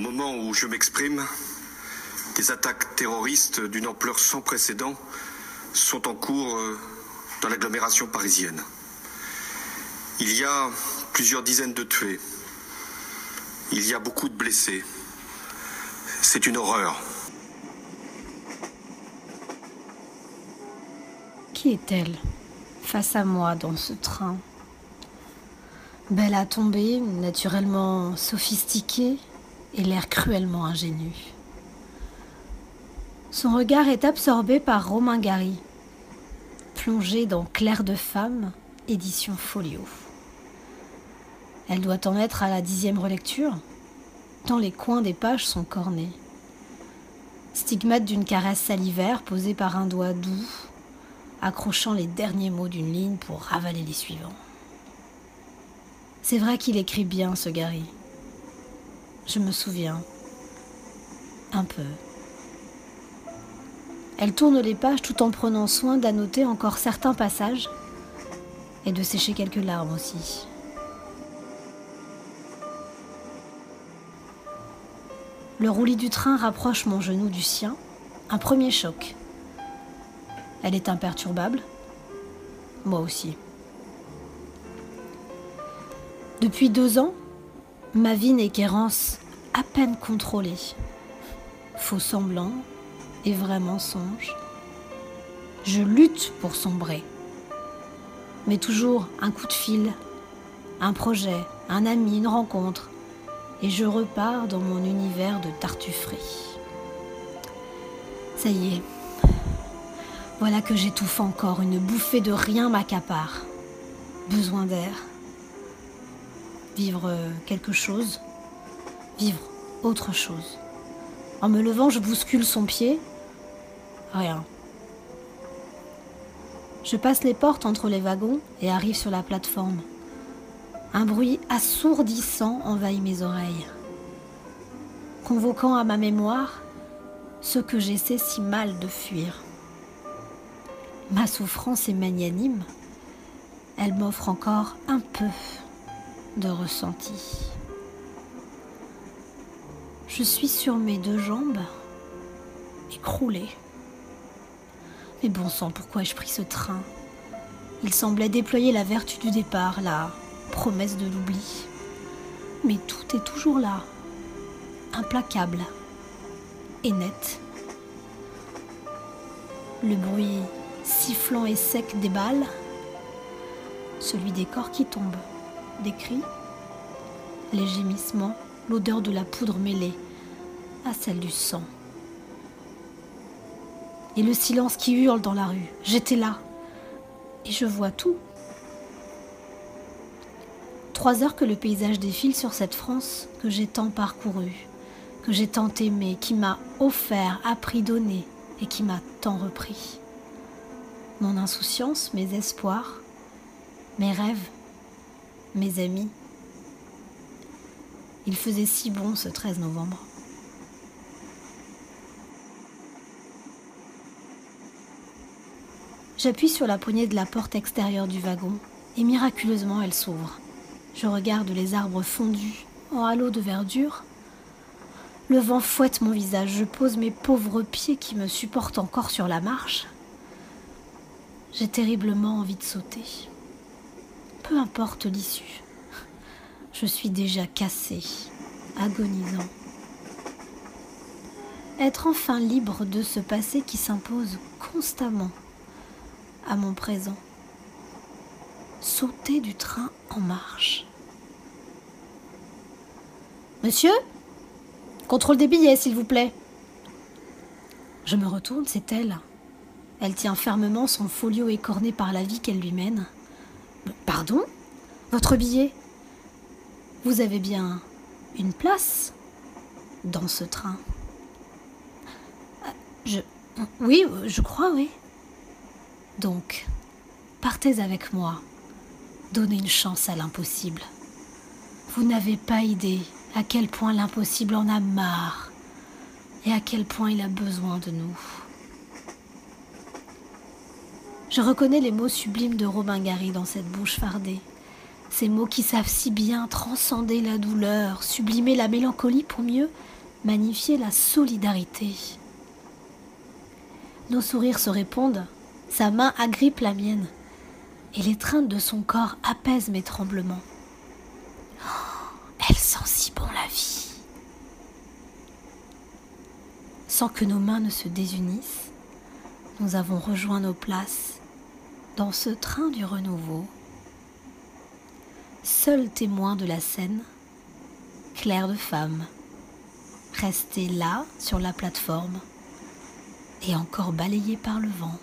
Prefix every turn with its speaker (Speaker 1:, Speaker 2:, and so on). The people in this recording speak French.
Speaker 1: Au moment où je m'exprime, des attaques terroristes d'une ampleur sans précédent sont en cours euh, dans l'agglomération parisienne. Il y a plusieurs dizaines de tués. Il y a beaucoup de blessés. C'est une horreur.
Speaker 2: Qui est-elle face à moi dans ce train? Belle à tomber, naturellement sophistiquée et l'air cruellement ingénu. Son regard est absorbé par Romain Gary, plongé dans Claire de femme, édition Folio. Elle doit en être à la dixième relecture, tant les coins des pages sont cornés. Stigmate d'une caresse salivaire posée par un doigt doux, accrochant les derniers mots d'une ligne pour ravaler les suivants. C'est vrai qu'il écrit bien, ce Gary. Je me souviens. Un peu. Elle tourne les pages tout en prenant soin d'annoter encore certains passages et de sécher quelques larmes aussi. Le roulis du train rapproche mon genou du sien. Un premier choc. Elle est imperturbable. Moi aussi. Depuis deux ans, ma vie n'est qu'errance à peine contrôlée. Faux semblant, et vrai mensonge. Je lutte pour sombrer. Mais toujours un coup de fil, un projet, un ami, une rencontre, et je repars dans mon univers de tartufferie. Ça y est. Voilà que j'étouffe encore, une bouffée de rien m'accapare. Besoin d'air. Vivre quelque chose. Vivre autre chose. En me levant, je bouscule son pied Rien. Je passe les portes entre les wagons et arrive sur la plateforme. Un bruit assourdissant envahit mes oreilles, convoquant à ma mémoire ce que j'essaie si mal de fuir. Ma souffrance est magnanime, elle m'offre encore un peu de ressenti. Je suis sur mes deux jambes, écroulée. Mais bon sang, pourquoi ai-je pris ce train? Il semblait déployer la vertu du départ, la promesse de l'oubli. Mais tout est toujours là, implacable et net. Le bruit sifflant et sec des balles, celui des corps qui tombent, des cris, les gémissements, l'odeur de la poudre mêlée à celle du sang et le silence qui hurle dans la rue. J'étais là et je vois tout. Trois heures que le paysage défile sur cette France que j'ai tant parcourue, que j'ai tant aimée, qui m'a offert, appris, donné et qui m'a tant repris. Mon insouciance, mes espoirs, mes rêves, mes amis. Il faisait si bon ce 13 novembre. J'appuie sur la poignée de la porte extérieure du wagon et miraculeusement elle s'ouvre. Je regarde les arbres fondus en halo de verdure. Le vent fouette mon visage, je pose mes pauvres pieds qui me supportent encore sur la marche. J'ai terriblement envie de sauter. Peu importe l'issue. Je suis déjà cassée, agonisant. Être enfin libre de ce passé qui s'impose constamment à mon présent. Sauter du train en marche. Monsieur Contrôle des billets, s'il vous plaît. Je me retourne, c'est elle. Elle tient fermement son folio écorné par la vie qu'elle lui mène. Pardon? Votre billet? Vous avez bien une place dans ce train Je. Oui, je crois, oui. Donc, partez avec moi. Donnez une chance à l'impossible. Vous n'avez pas idée à quel point l'impossible en a marre et à quel point il a besoin de nous. Je reconnais les mots sublimes de Robin Gary dans cette bouche fardée, Ces mots qui savent si bien transcender la douleur, sublimer la mélancolie pour mieux magnifier la solidarité. Nos sourires se répondent, sa main agrippe la mienne, et l'étreinte de son corps apaise mes tremblements. Oh, elle sent si bon la vie. Sans que nos mains ne se désunissent, nous avons rejoint nos places dans ce train du renouveau. Seul témoin de la scène, Claire de femme, restée là sur la plateforme et encore balayée par le vent.